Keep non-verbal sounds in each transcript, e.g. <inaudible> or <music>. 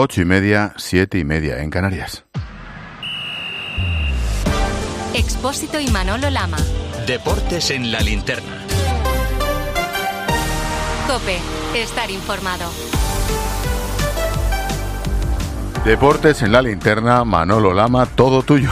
Ocho y media, siete y media en Canarias. Expósito y Manolo Lama. Deportes en la linterna. Cope, estar informado. Deportes en la linterna, Manolo Lama, todo tuyo.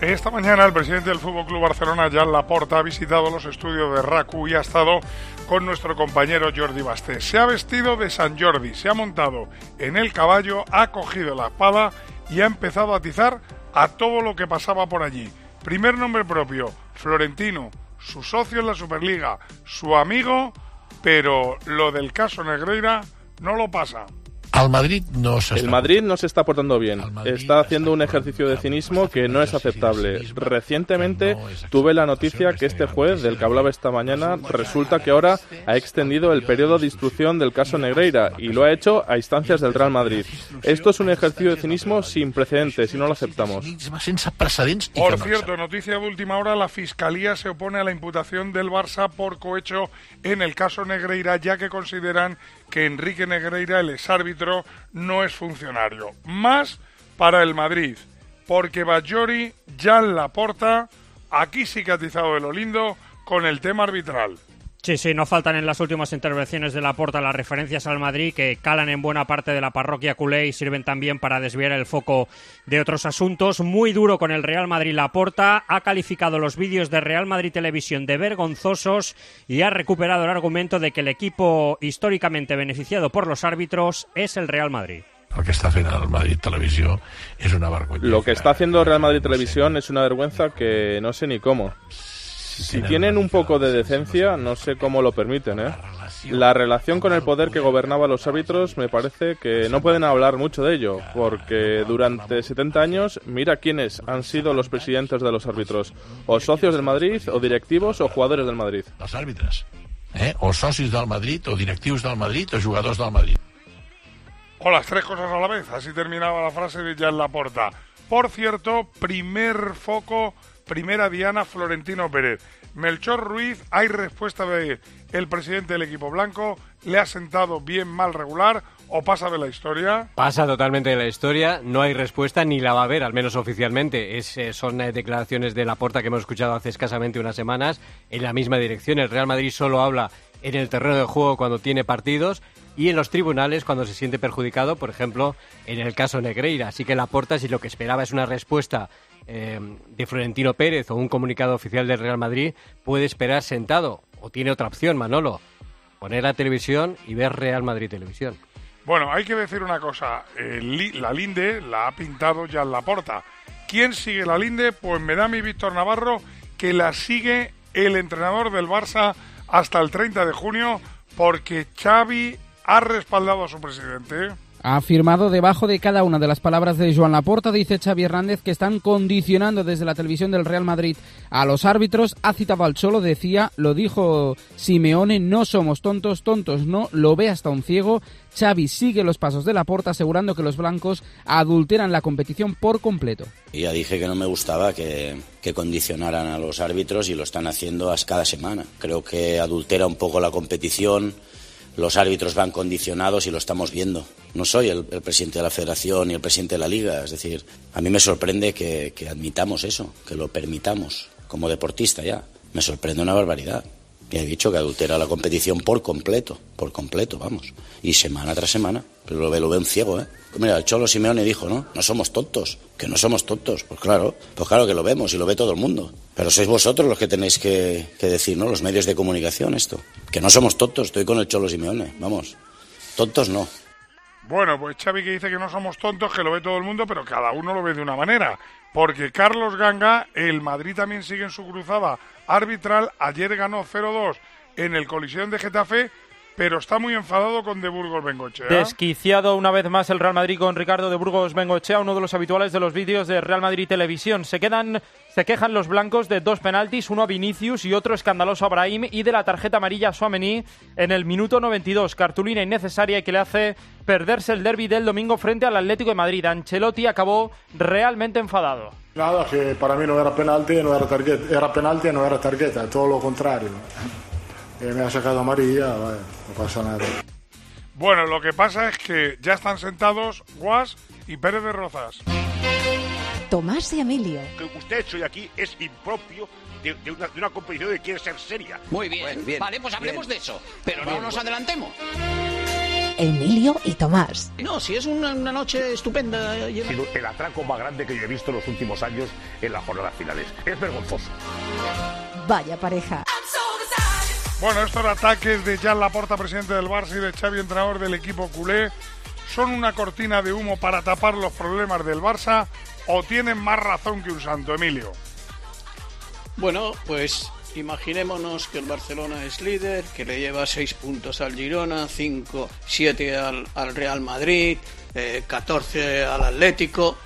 Esta mañana el presidente del Fútbol Club Barcelona, Jan Laporta, ha visitado los estudios de RACU y ha estado con nuestro compañero Jordi Basté. Se ha vestido de San Jordi, se ha montado en el caballo, ha cogido la espada y ha empezado a atizar a todo lo que pasaba por allí. Primer nombre propio, Florentino, su socio en la Superliga, su amigo, pero lo del caso Negreira no lo pasa. Al Madrid no se El Madrid no se está portando bien. Está haciendo un ejercicio de cinismo que no es aceptable. Recientemente tuve la noticia que este juez del que hablaba esta mañana resulta que ahora ha extendido el periodo de instrucción del caso Negreira y lo ha hecho a instancias del Real Madrid. Esto es un ejercicio de cinismo sin precedentes y no lo aceptamos. Por cierto, noticia de última hora, la Fiscalía se opone a la imputación del Barça por cohecho en el caso Negreira, ya que consideran que Enrique Negreira, el exárbitro, no es funcionario. Más para el Madrid, porque Bajori ya la porta, aquí sí de lo lindo con el tema arbitral. Sí, sí, no faltan en las últimas intervenciones de la Porta las referencias al Madrid que calan en buena parte de la parroquia culé y sirven también para desviar el foco de otros asuntos. Muy duro con el Real Madrid la Porta, ha calificado los vídeos de Real Madrid Televisión de vergonzosos y ha recuperado el argumento de que el equipo históricamente beneficiado por los árbitros es el Real Madrid. Lo que está haciendo el Madrid Televisión es una vergüenza. Lo que está haciendo Real Madrid Televisión es una vergüenza que no sé ni cómo. Si tienen un poco de decencia, no sé cómo lo permiten, ¿eh? La relación con el poder que gobernaba los árbitros me parece que no pueden hablar mucho de ello, porque durante 70 años, mira quiénes han sido los presidentes de los árbitros, o socios del Madrid, o directivos, o jugadores del Madrid. Los árbitros, ¿eh? o socios del Madrid, o directivos del Madrid, o jugadores del Madrid. O las tres cosas a la vez, así terminaba la frase de Jan Laporta. Por cierto, primer foco Primera Diana Florentino Pérez. Melchor Ruiz, hay respuesta de el presidente del equipo blanco, le ha sentado bien, mal, regular o pasa de la historia. Pasa totalmente de la historia, no hay respuesta ni la va a haber, al menos oficialmente. Es, eh, son eh, declaraciones de la Laporta que hemos escuchado hace escasamente unas semanas en la misma dirección. El Real Madrid solo habla en el terreno de juego cuando tiene partidos y en los tribunales cuando se siente perjudicado, por ejemplo, en el caso Negreira. Así que la Laporta, si lo que esperaba es una respuesta eh, de Florentino Pérez o un comunicado oficial del Real Madrid, puede esperar sentado. O tiene otra opción, Manolo. Poner la televisión y ver Real Madrid Televisión. Bueno, hay que decir una cosa. la Linde la ha pintado ya en la porta. ¿Quién sigue la Linde? Pues me da mi Víctor Navarro que la sigue el entrenador del Barça hasta el 30 de junio porque Xavi ha respaldado a su presidente. Ha afirmado debajo de cada una de las palabras de Joan Laporta, dice Xavi Hernández, que están condicionando desde la televisión del Real Madrid a los árbitros. Ha citado al Cholo, decía, lo dijo Simeone, no somos tontos, tontos no, lo ve hasta un ciego. Xavi sigue los pasos de Laporta asegurando que los blancos adulteran la competición por completo. Ya dije que no me gustaba que, que condicionaran a los árbitros y lo están haciendo cada semana. Creo que adultera un poco la competición los árbitros van condicionados y lo estamos viendo. No soy el, presidente de la federación ni el presidente de la liga, es decir, a mí me sorprende que, admitamos eso, que lo permitamos como deportista ya. Me sorprende una barbaridad. Y he dicho que adultera la competición por completo, por completo, vamos. Y semana tras semana. Pero lo ve, lo ve un ciego, ¿eh? Mira, el Cholo Simeone dijo, ¿no? No somos tontos, que no somos tontos. Pues claro, pues claro que lo vemos y lo ve todo el mundo. Pero sois vosotros los que tenéis que, que decir, ¿no? Los medios de comunicación esto. Que no somos tontos, estoy con el Cholo Simeone, vamos. Tontos no. Bueno, pues Xavi que dice que no somos tontos, que lo ve todo el mundo, pero cada uno lo ve de una manera. Porque Carlos Ganga, el Madrid también sigue en su cruzada arbitral. Ayer ganó 0-2 en el colisión de Getafe, pero está muy enfadado con De Burgos Bengochea. Desquiciado una vez más el Real Madrid con Ricardo De Burgos Bengochea, uno de los habituales de los vídeos de Real Madrid Televisión. Se quedan se quejan los blancos de dos penaltis, uno a Vinicius y otro escandaloso a Brahim y de la tarjeta amarilla a Suamení en el minuto 92, cartulina innecesaria y que le hace perderse el derby del domingo frente al Atlético de Madrid. Ancelotti acabó realmente enfadado. Nada, que para mí no era penalti, no era tarjeta, era penalti y no era tarjeta, todo lo contrario. Eh, me ha sacado amarilla, no pasa nada. Bueno, lo que pasa es que ya están sentados Guas y Pérez de Rozas. Tomás y Emilio. Lo que usted ha hecho hoy aquí es impropio de, de una, de una competición que quiere ser seria. Muy bien. Vale, pues hablemos de eso. Pero no nos adelantemos. Emilio y Tomás. No, si es una, una noche estupenda. Ha sido el atraco más grande que yo he visto en los últimos años en las jornadas finales. Es vergonzoso. Vaya pareja. Bueno, estos ataques de Jan Laporta, presidente del Barça, y de Xavi, entrenador del equipo culé, ¿son una cortina de humo para tapar los problemas del Barça o tienen más razón que un santo, Emilio? Bueno, pues imaginémonos que el Barcelona es líder, que le lleva 6 puntos al Girona, 5, 7 al, al Real Madrid, eh, 14 al Atlético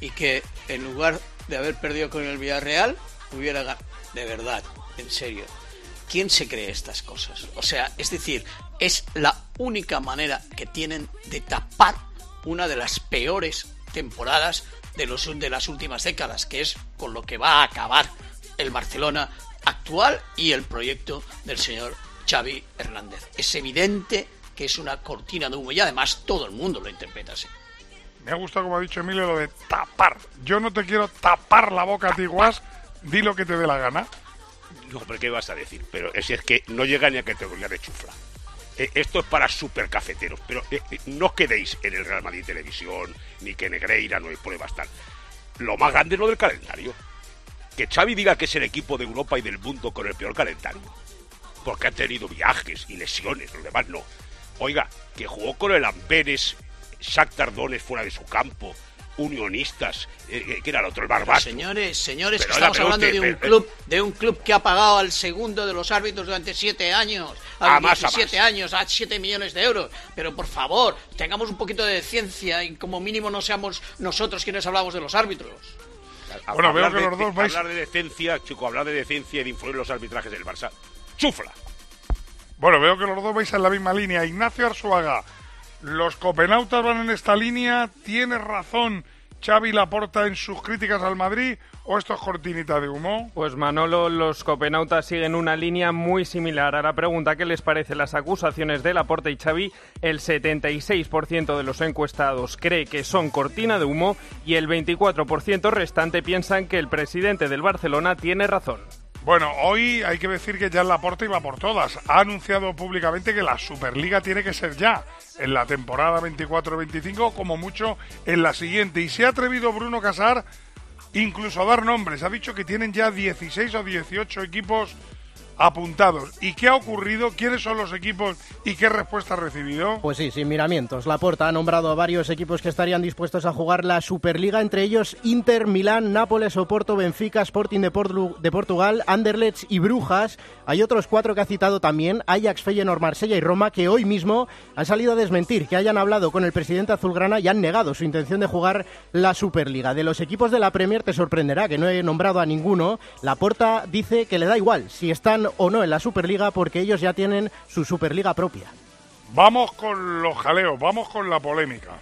y que en lugar de haber perdido con el Villarreal, hubiera ganado. De verdad, en serio. ¿Quién se cree estas cosas? O sea, es decir, es la única manera que tienen de tapar una de las peores temporadas de, los, de las últimas décadas, que es con lo que va a acabar el Barcelona actual y el proyecto del señor Xavi Hernández. Es evidente que es una cortina de humo y además todo el mundo lo interpreta así. Me ha gustado, como ha dicho Emilio, lo de tapar. Yo no te quiero tapar la boca a ti, Guas. Di lo que te dé la gana. No, pero ¿qué vas a decir? Pero es, que no llega ni a categoría de chufla. Eh, esto es para supercafeteros, pero eh, eh, no quedéis en el Real Madrid Televisión, ni que Negreira no hay pruebas tal. Lo más grande es lo del calendario. Que Xavi diga que es el equipo de Europa y del mundo con el peor calendario. Porque ha tenido viajes y lesiones, los demás no. Oiga, que jugó con el Amberes, Shakhtar Donetsk fuera de su campo, Unionistas, eh, que era el otro, el Barbastro. Señores, señores, Pero que oiga, estamos pero hablando usted- de un pero- club, de un club que ha pagado al segundo de los árbitros durante siete años, a, A más, a 17 años, a 7 millones de euros. Pero por favor, tengamos un poquito de ciencia y como mínimo no seamos nosotros quienes hablamos de los árbitros. A- Bueno, veo hablar que de- los dos vais- Hablar de decencia, chico, hablar de decencia y de influir en los arbitrajes del Barça. ¡Chufla! Bueno, veo que los dos vais en la misma línea. Ignacio Arzuaga, los copenautas van en esta línea. ¿Tiene razón Xavi Laporta en sus críticas al Madrid o esto es cortinita de humo? Pues Manolo, los copenautas siguen una línea muy similar a la pregunta ¿qué les parece las acusaciones de Laporta y Xavi? El 76% de los encuestados cree que son cortina de humo y el 24% restante piensan que el presidente del Barcelona tiene razón. Bueno, hoy hay que decir que ya Laporta iba por todas. Ha anunciado públicamente que la Superliga tiene que ser ya, en la temporada 24-25, como mucho en la siguiente. Y se ha atrevido Bruno Casar incluso a dar nombres. Ha dicho que tienen ya 16 o 18 equipos apuntados. ¿Y qué ha ocurrido? ¿Quiénes son los equipos y qué respuesta ha recibido? Pues sí, sin miramientos. Laporta ha nombrado a varios equipos que estarían dispuestos a jugar la Superliga, entre ellos Inter, Milán, Nápoles, Oporto, Benfica, Sporting de, Portu- de Portugal, Anderlecht y Brujas. Hay otros cuatro que ha citado también, Ajax, Feyenoord, Marsella y Roma, que hoy mismo han salido a desmentir que hayan hablado con el presidente azulgrana y han negado su intención de jugar la Superliga. De los equipos de la Premier te sorprenderá que no he nombrado a ninguno. Laporta dice que le da igual si están o no en la Superliga porque ellos ya tienen su Superliga propia. Vamos con los jaleos, vamos con la polémica.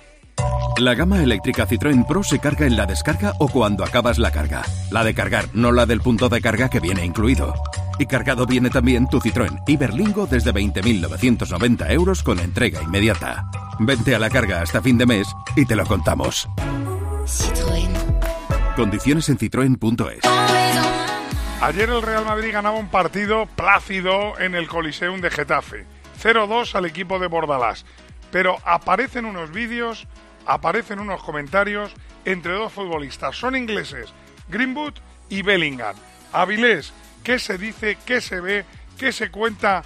La gama eléctrica Citroën Pro se carga en la descarga o cuando acabas la carga. La de cargar, no la del punto de carga que viene incluido. Y cargado viene también tu Citroën Iberlingo desde 20.990 euros con entrega inmediata. Vente a la carga hasta fin de mes y te lo contamos. Condiciones en citroen.es. Ayer el Real Madrid ganaba un partido plácido en el Coliseum de Getafe. 0-2 al equipo de Bordalás. Pero aparecen unos vídeos, aparecen unos comentarios entre dos futbolistas. Son ingleses, Greenwood y Bellingham. Avilés, ¿qué se dice, qué se ve, qué se cuenta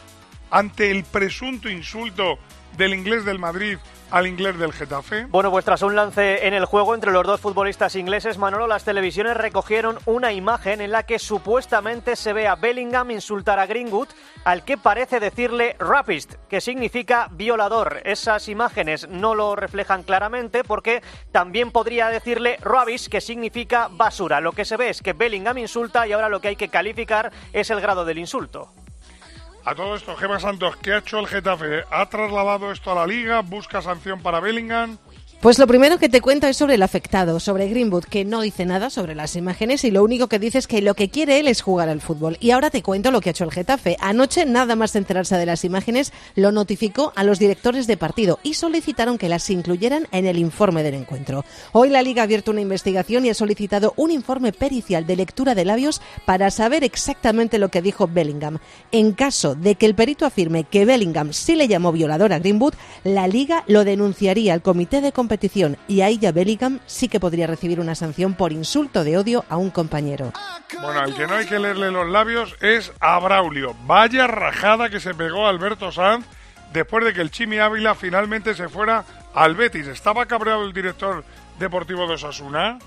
ante el presunto insulto del inglés del Madrid al inglés del Getafe? Bueno, pues tras un lance en el juego entre los dos futbolistas ingleses, Manolo, las televisiones recogieron una imagen en la que supuestamente se ve a Bellingham insultar a Greenwood, al que parece decirle rapist, que significa violador. Esas imágenes no lo reflejan claramente porque también podría decirle rubbish, que significa basura. Lo que se ve es que Bellingham insulta y ahora lo que hay que calificar es el grado del insulto. A todo esto, Gema Santos, ¿qué ha hecho el Getafe? ¿Ha trasladado esto a la liga? ¿Busca sanción para Bellingham? Pues lo primero que te cuento es sobre el afectado, sobre Greenwood, que no dice nada sobre las imágenes y lo único que dice es que lo que quiere él es jugar al fútbol. Y ahora te cuento lo que ha hecho el Getafe. Anoche, nada más enterarse de las imágenes, lo notificó a los directores de partido y solicitaron que las incluyeran en el informe del encuentro. Hoy la Liga ha abierto una investigación y ha solicitado un informe pericial de lectura de labios para saber exactamente lo que dijo Bellingham. En caso de que el perito afirme que Bellingham sí le llamó violador a Greenwood, la Liga lo denunciaría al comité de y ahí ya Bellingham sí que podría recibir una sanción por insulto de odio a un compañero. Bueno, al que no hay que leerle los labios es a Braulio. Vaya rajada que se pegó Alberto Sanz después de que el Chimi Ávila finalmente se fuera al Betis. ¿Estaba cabreado el director deportivo de Osasuna?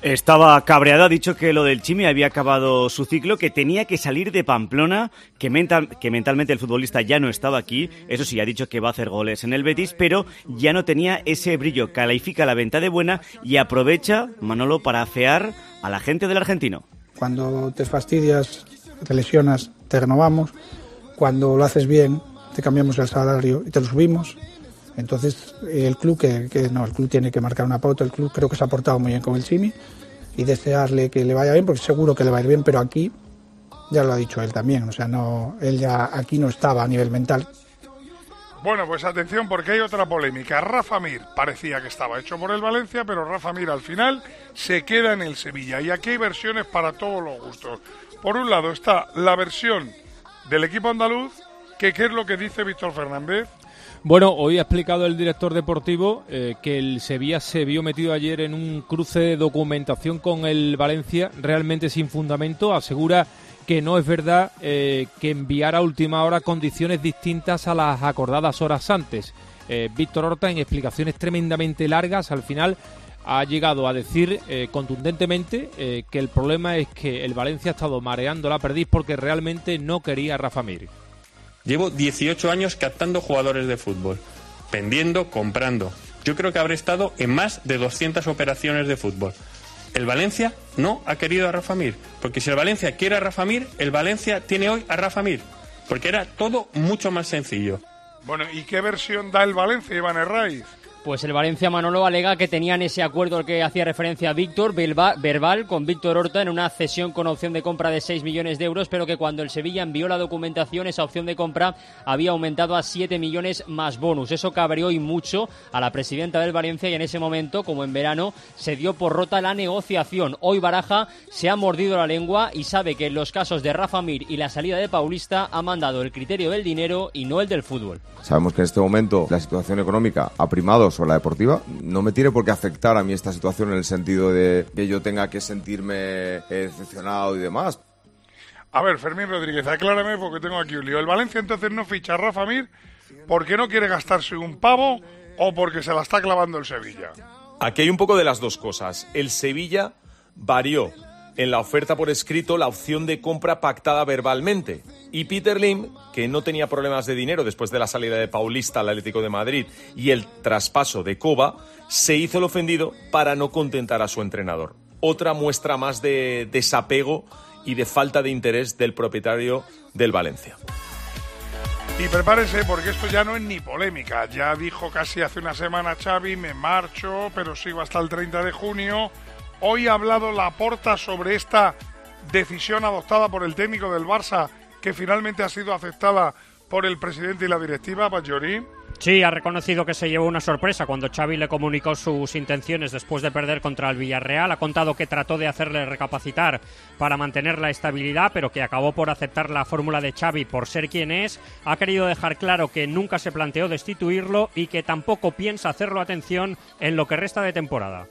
Estaba cabreado, ha dicho que lo del Chimi había acabado su ciclo, que tenía que salir de Pamplona, que, mental, que mentalmente el futbolista ya no estaba aquí, eso sí, ha dicho que va a hacer goles en el Betis, pero ya no tenía ese brillo, califica la venta de buena y aprovecha, Manolo, para afear a la gente del argentino. Cuando te fastidias, te lesionas, te renovamos, cuando lo haces bien, te cambiamos el salario y te lo subimos. Entonces, el club, que, no, el club tiene que marcar una pauta, el club creo que se ha portado muy bien con el Chimi y desearle que le vaya bien, porque seguro que le va a ir bien, pero aquí ya lo ha dicho él también, o sea, no, él ya aquí no estaba a nivel mental. Bueno, pues atención porque hay otra polémica. Rafa Mir parecía que estaba hecho por el Valencia, pero Rafa Mir al final se queda en el Sevilla. Y aquí hay versiones para todos los gustos. Por un lado está la versión del equipo andaluz, que qué es lo que dice Víctor Fernández. Bueno, hoy ha explicado el director deportivo eh, que el Sevilla se vio metido ayer en un cruce de documentación con el Valencia realmente sin fundamento. Asegura que no es verdad eh, que enviara a última hora condiciones distintas a las acordadas horas antes. Eh, Víctor Horta, en explicaciones tremendamente largas, al final ha llegado a decir contundentemente que el problema es que el Valencia ha estado mareando la perdiz porque realmente no quería a Rafa Mir. Llevo 18 años captando jugadores de fútbol, vendiendo, comprando. Yo creo que habré estado en más de 200 operaciones de fútbol. El Valencia no ha querido a Rafa Mir, porque si el Valencia quiere a Rafa Mir, el Valencia tiene hoy a Rafa Mir, porque era todo mucho más sencillo. Bueno, ¿y qué versión da el Valencia, Iván Herraiz? Pues el Valencia Manolo alega que tenían ese acuerdo al que hacía referencia Víctor, verbal, con Víctor Horta en una cesión con opción de compra de 6 millones de euros, pero que cuando el Sevilla envió la documentación, esa opción de compra había aumentado a 7 millones más bonus. Eso cabreó y mucho a la presidenta del Valencia y en ese momento, como en verano, se dio por rota la negociación. Hoy Baraja se ha mordido la lengua y sabe que en los casos de Rafa Mir y la salida de Paulista ha mandado el criterio del dinero y no el del fútbol. Sabemos que en este momento la situación económica ha primado sobre la deportiva. No me tiene por qué afectar a mí esta situación en el sentido de que yo tenga que sentirme eh, decepcionado y demás. A ver, Fermín Rodríguez, aclárame porque tengo aquí un lío. ¿El Valencia entonces no ficha a Rafa Mir porque no quiere gastarse un pavo o porque se la está clavando el Sevilla? Aquí hay un poco de las dos cosas. El Sevilla varió en la oferta por escrito la opción de compra pactada verbalmente. Y Peter Lim, que no tenía problemas de dinero después de la salida de Paulista al Atlético de Madrid y el traspaso de Coba, se hizo el ofendido para no contentar a su entrenador. Otra muestra más de desapego y de falta de interés del propietario del Valencia. Y prepárese porque esto ya no es ni polémica. Ya dijo casi hace una semana Xavi, me marcho, pero sigo hasta el 30 de junio. Hoy ha hablado Laporta sobre esta decisión adoptada por el técnico del Barça que finalmente ha sido aceptada por el presidente y la directiva, Bajori. Sí, ha reconocido que se llevó una sorpresa cuando Xavi le comunicó sus intenciones después de perder contra el Villarreal. Ha contado que trató de hacerle recapacitar para mantener la estabilidad, pero que acabó por aceptar la fórmula de Xavi por ser quien es. Ha querido dejar claro que nunca se planteó destituirlo y que tampoco piensa hacerlo atención en lo que resta de temporada.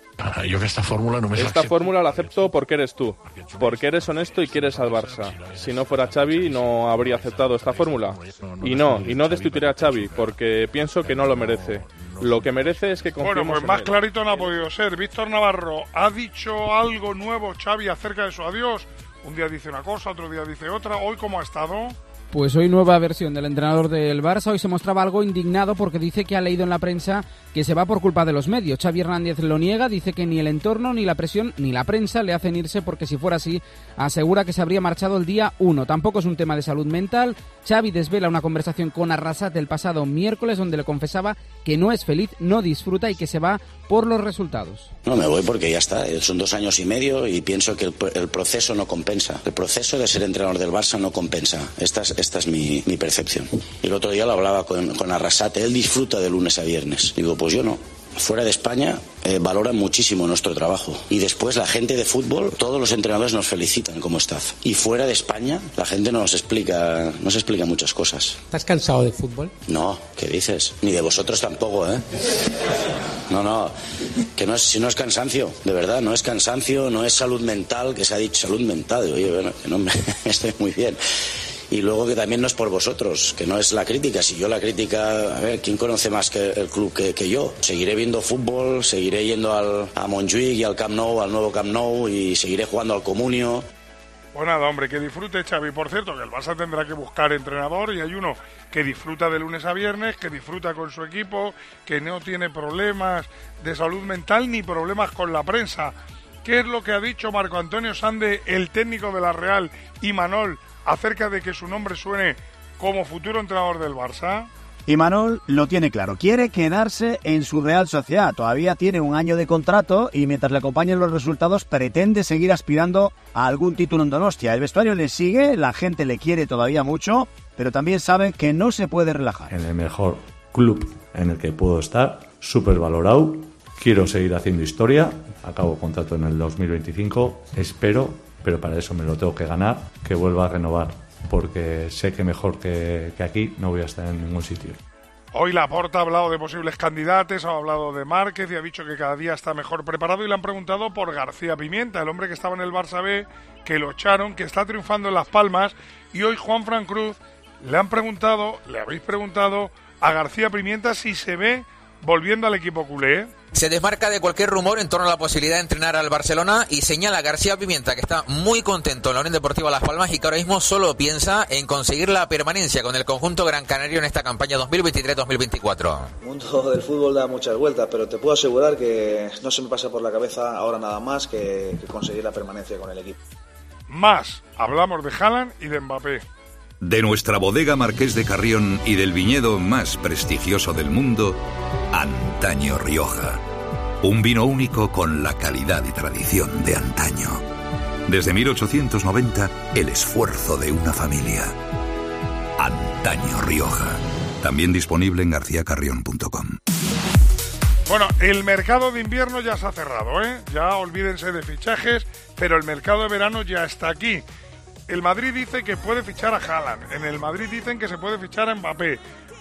Yo que esta fórmula no me Esta fórmula la acepto porque eres tú, porque eres honesto y quieres al Barça. Si no fuera Xavi no habría aceptado esta fórmula. Y no, y no destituiré a Xavi porque pienso que no lo merece. Lo que merece es que Bueno, pues más clarito no ha podido ser. Víctor Navarro, ¿ha dicho algo nuevo Xavi acerca de su adiós? Un día dice una cosa, otro día dice otra. ¿Hoy cómo ha estado? Pues hoy nueva versión del entrenador del Barça. Hoy se mostraba algo indignado porque dice que ha leído en la prensa que se va por culpa de los medios. Xavi Hernández lo niega, dice que ni el entorno, ni la presión, ni la prensa le hacen irse porque si fuera así, asegura que se habría marchado el día 1. Tampoco es un tema de salud mental. Xavi desvela una conversación con Arrasat el pasado miércoles donde le confesaba que no es feliz, no disfruta y que se va por los resultados. No me voy porque ya está, son dos años y medio y pienso que el, el proceso no compensa. El proceso de ser entrenador del Barça no compensa. Esta es, esta es mi, mi percepción. Y el otro día lo hablaba con, con Arrasate, él disfruta de lunes a viernes. Digo, pues yo no. Fuera de España eh, valoran muchísimo nuestro trabajo. Y después la gente de fútbol, todos los entrenadores nos felicitan como staff. Y fuera de España la gente nos explica, nos explica muchas cosas. ¿Estás cansado de fútbol? No, ¿qué dices? Ni de vosotros tampoco, ¿eh? No, no, que no es, si no es cansancio, de verdad, no es cansancio, no es salud mental, que se ha dicho salud mental. Oye, bueno, que no me <laughs> estoy muy bien. Y luego que también no es por vosotros, que no es la crítica. Si yo la crítica, a ver, ¿quién conoce más que el club que, que yo? Seguiré viendo fútbol, seguiré yendo al, a Montjuic y al Camp Nou, al nuevo Camp Nou, y seguiré jugando al Comunio. Pues nada, hombre, que disfrute Xavi. Por cierto, que el Barça tendrá que buscar entrenador y hay uno que disfruta de lunes a viernes, que disfruta con su equipo, que no tiene problemas de salud mental ni problemas con la prensa. ¿Qué es lo que ha dicho Marco Antonio Sande, el técnico de la Real, y Manol acerca de que su nombre suene como futuro entrenador del Barça? Y Manol lo tiene claro, quiere quedarse en su Real Sociedad. Todavía tiene un año de contrato y mientras le acompañen los resultados pretende seguir aspirando a algún título en Donostia. El vestuario le sigue, la gente le quiere todavía mucho, pero también sabe que no se puede relajar. En el mejor club en el que puedo estar, súper valorado. Quiero seguir haciendo historia. Acabo contrato en el 2025. Espero, pero para eso me lo tengo que ganar, que vuelva a renovar porque sé que mejor que, que, aquí no voy a estar en ningún sitio. Hoy Laporta ha hablado de posibles candidatos, ha hablado de Márquez y ha dicho que cada día está mejor preparado y le han preguntado por García Pimienta, el hombre que estaba en el Barça B, que lo echaron, que está triunfando en Las Palmas y hoy Juan Fran Cruz le han preguntado, le habéis preguntado a García Pimienta si se ve volviendo al equipo culé. Se desmarca de cualquier rumor en torno a la posibilidad de entrenar al Barcelona y señala a García Pimienta que está muy contento en la Unión Deportiva Las Palmas y que ahora mismo solo piensa en conseguir la permanencia con el conjunto Gran Canario en esta campaña 2023-2024. El mundo del fútbol da muchas vueltas, pero te puedo asegurar que no se me pasa por la cabeza ahora nada más que, que conseguir la permanencia con el equipo. Más, hablamos de Haaland y de Mbappé. De nuestra bodega Marqués de Carrión y del viñedo más prestigioso del mundo, Antaño Rioja. Un vino único con la calidad y tradición de antaño. Desde 1890, el esfuerzo de una familia. Antaño Rioja. También disponible en garcíacarrión.com. Bueno, el mercado de invierno ya se ha cerrado, ¿eh? Ya olvídense de fichajes, pero el mercado de verano ya está aquí. El Madrid dice que puede fichar a Haaland. En el Madrid dicen que se puede fichar a Mbappé.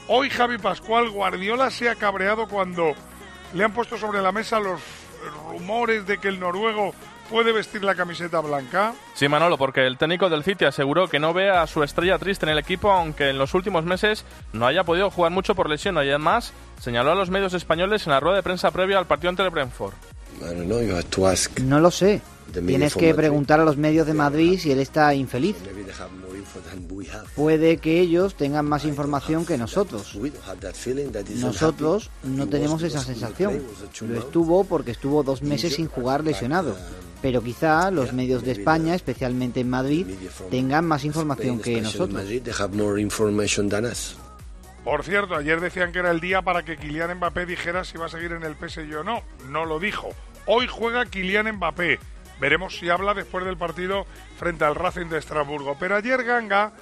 Hoy Javi Pascual Guardiola se ha cabreado cuando le han puesto sobre la mesa los rumores de que el noruego puede vestir la camiseta blanca. Sí, Manolo, porque el técnico del City aseguró que no ve a su estrella triste en el equipo, aunque en los últimos meses no haya podido jugar mucho por lesión. Y además señaló a los medios españoles en la rueda de prensa previa al partido ante el Brentford. No lo sé. Tienes que preguntar a los medios de Madrid si él está infeliz. Puede que ellos tengan más información que nosotros. Nosotros no tenemos esa sensación. Lo estuvo porque estuvo dos meses sin jugar lesionado. Pero quizá los medios de España, especialmente en Madrid, tengan más información que nosotros. Por cierto, ayer decían que era el día para que Kylian Mbappé dijera si va a seguir en el PSG o no. No lo dijo. Hoy juega Kylian Mbappé. Veremos si habla después del partido frente al Racing de Estrasburgo. Pero ayer Ganga,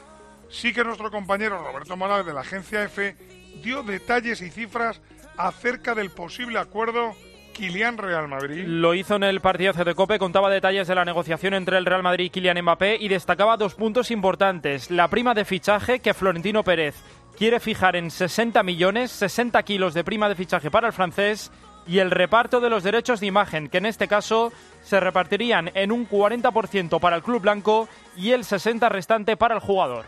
sí que nuestro compañero Roberto Morales de la agencia F dio detalles y cifras acerca del posible acuerdo Kylian Real Madrid. Lo hizo en el partido de Cope, contaba detalles de la negociación entre el Real Madrid y Kylian Mbappé y destacaba dos puntos importantes. La prima de fichaje que Florentino Pérez quiere fijar en 60 millones, 60 kilos de prima de fichaje para el francés y el reparto de los derechos de imagen, que en este caso se repartirían en un 40% para el club blanco y el 60% restante para el jugador.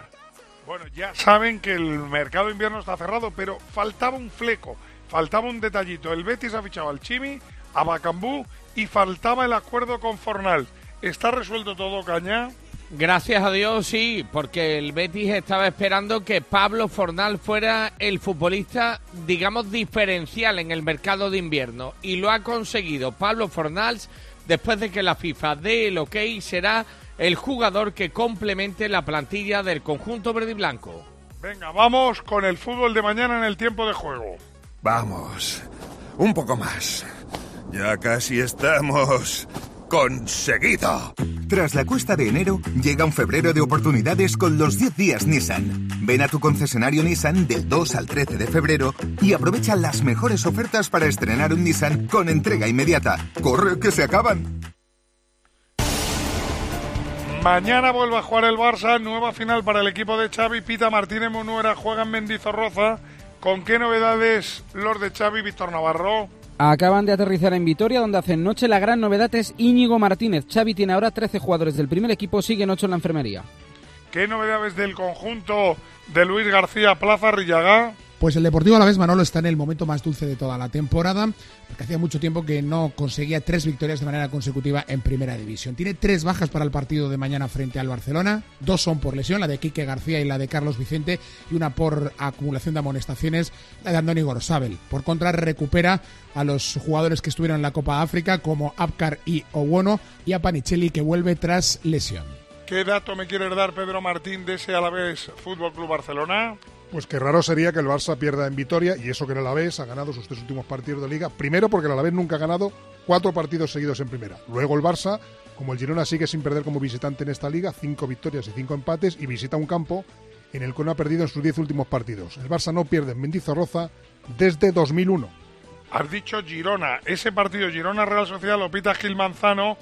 Bueno, ya saben que el mercado de invierno está cerrado, pero faltaba un fleco, faltaba un detallito. El Betis ha fichado al Chimi, a Bacambú y faltaba el acuerdo con Fornal. ¿Está resuelto todo, Caña? Gracias a Dios, sí, porque el Betis estaba esperando que Pablo Fornal fuera el futbolista, digamos, diferencial en el mercado de invierno. Y lo ha conseguido Pablo Fornals después de que la FIFA dé el ok, será el jugador que complemente la plantilla del conjunto verde y blanco. Venga, vamos con el fútbol de mañana en el tiempo de juego. Vamos, un poco más. Ya casi estamos. ¡Conseguido! Tras la cuesta de enero, llega un febrero de oportunidades con los 10 días Nissan. Ven a tu concesionario Nissan del 2 al 13 de febrero y aprovecha las mejores ofertas para estrenar un Nissan con entrega inmediata. ¡Corre que se acaban! Mañana vuelve a jugar el Barça, nueva final para el equipo de Xavi, Pita Martínez Munuera juegan Mendizorroza. ¿Con qué novedades los de Xavi, Víctor Navarro? Acaban de aterrizar en Vitoria, donde hacen noche. La gran novedad es Íñigo Martínez. Xavi tiene ahora 13 jugadores del primer equipo, siguen 8 en la enfermería. ¿Qué novedades del conjunto de Luis García Plaza Rillaga? Pues el Deportivo a la vez Manolo está en el momento más dulce de toda la temporada, porque hacía mucho tiempo que no conseguía tres victorias de manera consecutiva en Primera División. Tiene tres bajas para el partido de mañana frente al Barcelona, dos son por lesión, la de Quique García y la de Carlos Vicente, y una por acumulación de amonestaciones, la de Andoni Gorosabel. Por contra, recupera a los jugadores que estuvieron en la Copa África, como Abkar y Owono, y a Panicelli, que vuelve tras lesión. ¿Qué dato me quieres dar, Pedro Martín, de ese Alavés Fútbol Club Barcelona? Pues que raro sería que el Barça pierda en Vitoria y eso que el Alavés ha ganado sus tres últimos partidos de liga. Primero porque el Alavés nunca ha ganado cuatro partidos seguidos en primera. Luego el Barça, como el Girona sigue sin perder como visitante en esta liga, cinco victorias y cinco empates y visita un campo en el que no ha perdido en sus diez últimos partidos. El Barça no pierde en Mendizorroza desde 2001. Has dicho Girona. Ese partido Girona-Real Sociedad lo pita Gil Manzano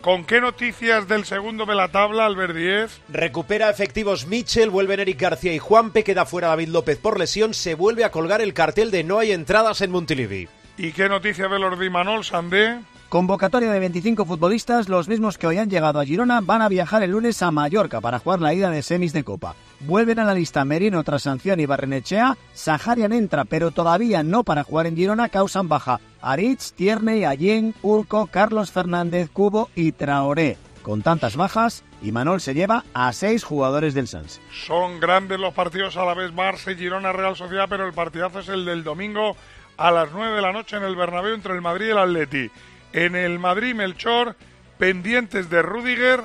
¿Con qué noticias del segundo de la tabla, Albert Díez? Recupera efectivos Mitchell, vuelven Eric García y Juanpe, queda fuera David López por lesión, se vuelve a colgar el cartel de no hay entradas en Montilivi. ¿Y qué noticia de los Manol Sandé? Convocatoria de 25 futbolistas, los mismos que hoy han llegado a Girona, van a viajar el lunes a Mallorca para jugar la ida de semis de Copa. Vuelven a la lista Merino tras sanción y Barrenechea, Saharian entra, pero todavía no para jugar en Girona, causan baja Aritz, Tierney, Allen, Urco, Carlos Fernández, Cubo y Traoré. Con tantas bajas, Imanol se lleva a seis jugadores del Sanse. Son grandes los partidos a la vez y Girona Real Sociedad, pero el partidazo es el del domingo a las 9 de la noche en el Bernabéu entre el Madrid y el Atleti en el Madrid Melchor pendientes de Rudiger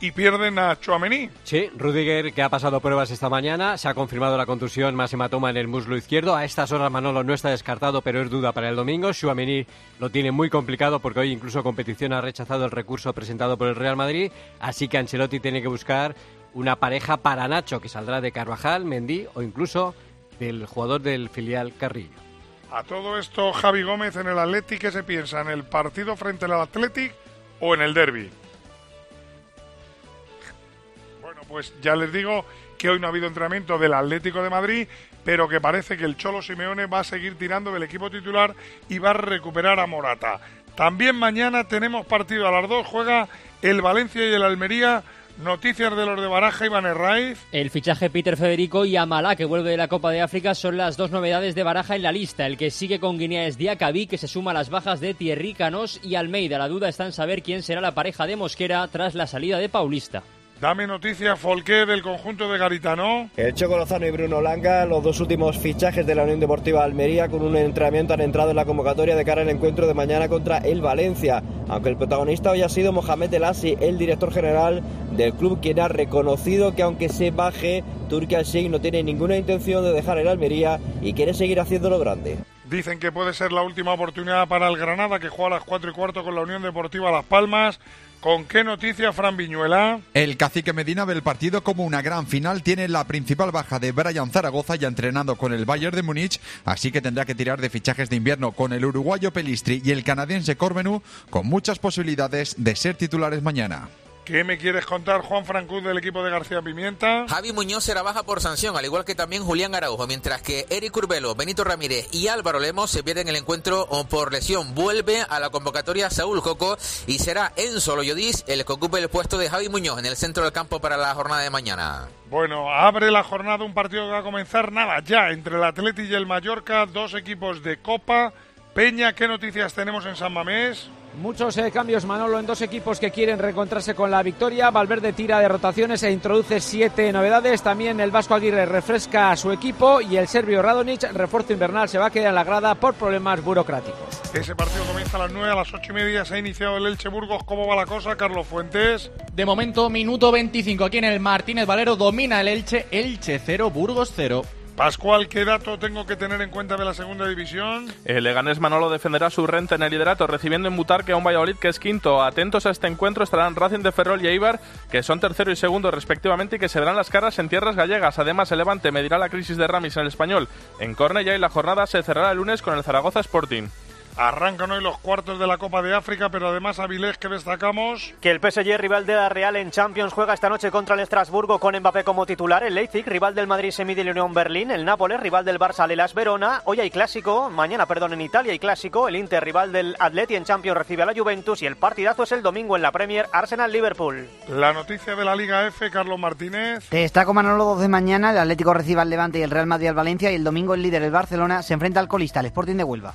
y pierden a Chouameni. Sí, Rudiger que ha pasado pruebas esta mañana, se ha confirmado la contusión más hematoma en el muslo izquierdo. A estas horas Manolo no está descartado, pero es duda para el domingo. Chouameni lo tiene muy complicado porque hoy incluso competición ha rechazado el recurso presentado por el Real Madrid, así que Ancelotti tiene que buscar una pareja para Nacho que saldrá de Carvajal, Mendy o incluso del jugador del filial Carrillo. A todo esto, Javi Gómez en el Athletic, ¿qué se piensa? ¿En el partido frente al Athletic o en el derby? Pues ya les digo que hoy no ha habido entrenamiento del Atlético de Madrid, pero que parece que el Cholo Simeone va a seguir tirando del equipo titular y va a recuperar a Morata. También mañana tenemos partido a las dos, juega el Valencia y el Almería Noticias de los de Baraja y Van Herraiz. El fichaje Peter Federico y Amalá, que vuelve de la Copa de África, son las dos novedades de Baraja en la lista. El que sigue con Guinea es Diacabí, que se suma a las bajas de Thierry Canos y Almeida. La duda está en saber quién será la pareja de Mosquera tras la salida de Paulista. Dame noticia, Folqué, del conjunto de Garitano. El Choco Lozano y Bruno Langa, los dos últimos fichajes de la Unión Deportiva Almería, con un entrenamiento han entrado en la convocatoria de cara al encuentro de mañana contra el Valencia. Aunque el protagonista hoy ha sido Mohamed El Asi, el director general del club, quien ha reconocido que aunque se baje, Turquía al no tiene ninguna intención de dejar el Almería y quiere seguir haciéndolo grande. Dicen que puede ser la última oportunidad para el Granada, que juega a las 4 y cuarto con la Unión Deportiva Las Palmas. ¿Con qué noticia, Fran Viñuela? El cacique Medina ve el partido como una gran final. Tiene la principal baja de Brian Zaragoza ya entrenando con el Bayern de Múnich, así que tendrá que tirar de fichajes de invierno con el uruguayo Pelistri y el canadiense Corbenú, con muchas posibilidades de ser titulares mañana. ¿Qué me quieres contar, Juan Francuz, del equipo de García Pimienta? Javi Muñoz será baja por sanción, al igual que también Julián Araujo, mientras que Eric Urbelo, Benito Ramírez y Álvaro Lemos se pierden el encuentro por lesión. Vuelve a la convocatoria Saúl Coco y será Enzo Loyodis el que ocupe el puesto de Javi Muñoz en el centro del campo para la jornada de mañana. Bueno, abre la jornada un partido que va a comenzar nada ya entre el Atleti y el Mallorca, dos equipos de Copa. Peña, ¿qué noticias tenemos en San Mamés? Muchos eh, cambios, Manolo, en dos equipos que quieren reencontrarse con la victoria. Valverde tira de rotaciones e introduce siete novedades. También el Vasco Aguirre refresca a su equipo y el serbio Radonic, refuerzo invernal, se va a quedar en la grada por problemas burocráticos. Ese partido comienza a las 9, a las 8 y media se ha iniciado el Elche Burgos. ¿Cómo va la cosa, Carlos Fuentes? De momento, minuto 25 aquí en el Martínez Valero domina el Elche, Elche 0, Burgos 0. Pascual, ¿qué dato tengo que tener en cuenta de la segunda división? El Leganés Manolo defenderá su renta en el liderato, recibiendo en Butarque a un Valladolid que es quinto. Atentos a este encuentro estarán Racing de Ferrol y Eibar, que son tercero y segundo respectivamente y que se verán las caras en tierras gallegas. Además, el Levante medirá la crisis de Ramis en el español en Cornellá y la jornada se cerrará el lunes con el Zaragoza Sporting. Arrancan hoy los cuartos de la Copa de África, pero además Avilés que destacamos. Que el PSG, rival de la Real en Champions, juega esta noche contra el Estrasburgo con Mbappé como titular. El Leipzig, rival del Madrid, se mide el Unión Berlín. El Nápoles, rival del Barça, Lelas Verona. Hoy hay clásico, mañana, perdón, en Italia hay clásico. El Inter, rival del Atleti en Champions, recibe a la Juventus. Y el partidazo es el domingo en la Premier, Arsenal-Liverpool. La noticia de la Liga F, Carlos Martínez. Te destaco Manolo 2 de mañana. El Atlético recibe al Levante y el Real Madrid al Valencia. Y el domingo el líder, el Barcelona, se enfrenta al colista, el Sporting de Huelva.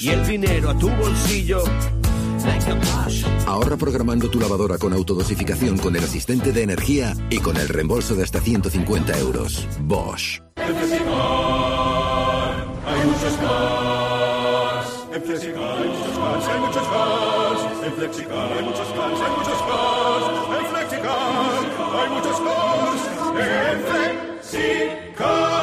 Y el dinero a tu bolsillo. Ahorra programando tu lavadora con autodosificación con el asistente de energía y con el reembolso de hasta 150 euros. Bosch. En Flexicar hay muchos cars. En Flexicar hay muchos cars, hay muchos cars. En Flexicar hay muchos cars, hay muchos cars. En Flexicar hay muchos cars. En Flexicar.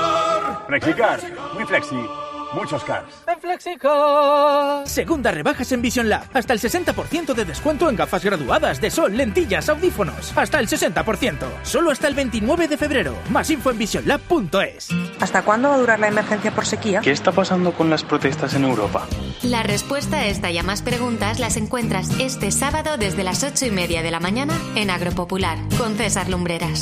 Flexicar, muy flexi. Muchos cars. En Flexicar. Segunda rebajas en Vision Lab. Hasta el 60% de descuento en gafas graduadas de sol, lentillas, audífonos. Hasta el 60%. Solo hasta el 29 de febrero. Más info en visionlab.es. ¿Hasta cuándo va a durar la emergencia por sequía? ¿Qué está pasando con las protestas en Europa? La respuesta a esta y a más preguntas las encuentras este sábado desde las 8 y media de la mañana en Agropopular con César Lumbreras.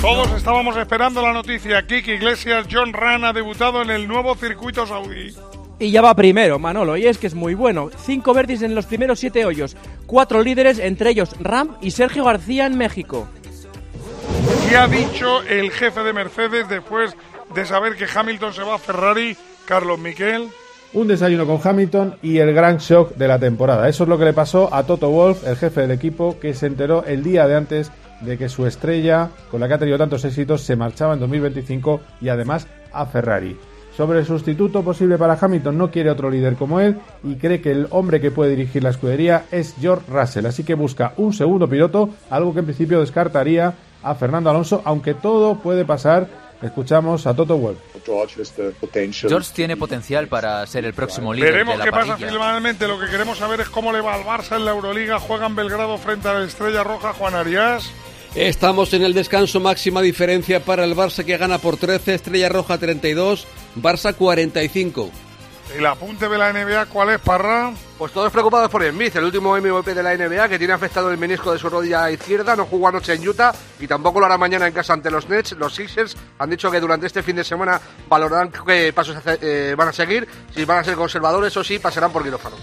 Todos estábamos esperando la noticia. Kiki Iglesias, John Ran ha debutado en el nuevo circuito saudí. Y ya va primero, Manolo, y es que es muy bueno. Cinco verdis en los primeros siete hoyos. Cuatro líderes, entre ellos Ram y Sergio García en México. ¿Qué ha dicho el jefe de Mercedes después de saber que Hamilton se va a Ferrari, Carlos Miquel? Un desayuno con Hamilton y el gran shock de la temporada. Eso es lo que le pasó a Toto Wolf, el jefe del equipo, que se enteró el día de antes de que su estrella, con la que ha tenido tantos éxitos, se marchaba en 2025 y además a Ferrari. Sobre el sustituto posible para Hamilton, no quiere otro líder como él y cree que el hombre que puede dirigir la escudería es George Russell, así que busca un segundo piloto, algo que en principio descartaría a Fernando Alonso, aunque todo puede pasar. Escuchamos a Toto Wolff. George tiene potencial para ser el próximo líder Veremos de la qué parrilla. pasa finalmente. Lo que queremos saber es cómo le va al Barça en la Euroliga. Juega en Belgrado frente a la Estrella Roja, Juan Arias. Estamos en el descanso, máxima diferencia para el Barça que gana por 13, Estrella Roja 32, Barça 45. El apunte de la NBA, ¿cuál es, Parra? Pues todos preocupados por Smith, el último MVP de la NBA que tiene afectado el menisco de su rodilla izquierda, no jugó anoche en Utah y tampoco lo hará mañana en casa ante los Nets. Los Sixers han dicho que durante este fin de semana valorarán qué pasos eh, van a seguir, si van a ser conservadores o si pasarán por quirófano.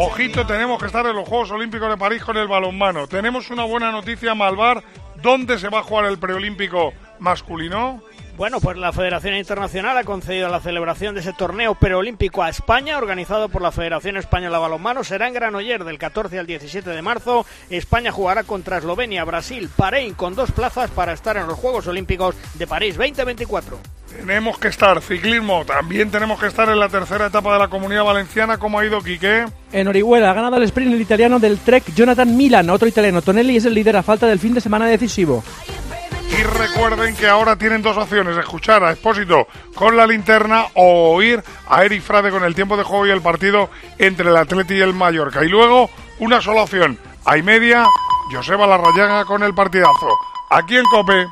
Ojito, tenemos que estar en los Juegos Olímpicos de París con el balonmano. Tenemos una buena noticia, Malvar. ¿Dónde se va a jugar el preolímpico masculino? Bueno, pues la Federación Internacional ha concedido la celebración de ese torneo preolímpico a España, organizado por la Federación Española de Balonmano. Será en Granoller del 14 al 17 de marzo. España jugará contra Eslovenia, Brasil, Bahrein, con dos plazas para estar en los Juegos Olímpicos de París 2024. Tenemos que estar, ciclismo, también tenemos que estar en la tercera etapa de la Comunidad Valenciana. ¿Cómo ha ido Quique? En Orihuela ha ganado el sprint el italiano del Trek Jonathan Milan, otro italiano. Tonelli es el líder a falta del fin de semana decisivo. Y recuerden que ahora tienen dos opciones, escuchar a Expósito con la linterna o oír a Eric Frade con el tiempo de juego y el partido entre el Atleti y el Mallorca. Y luego una sola opción, hay media, Joseba Larrayaga con el partidazo. Aquí en COPE.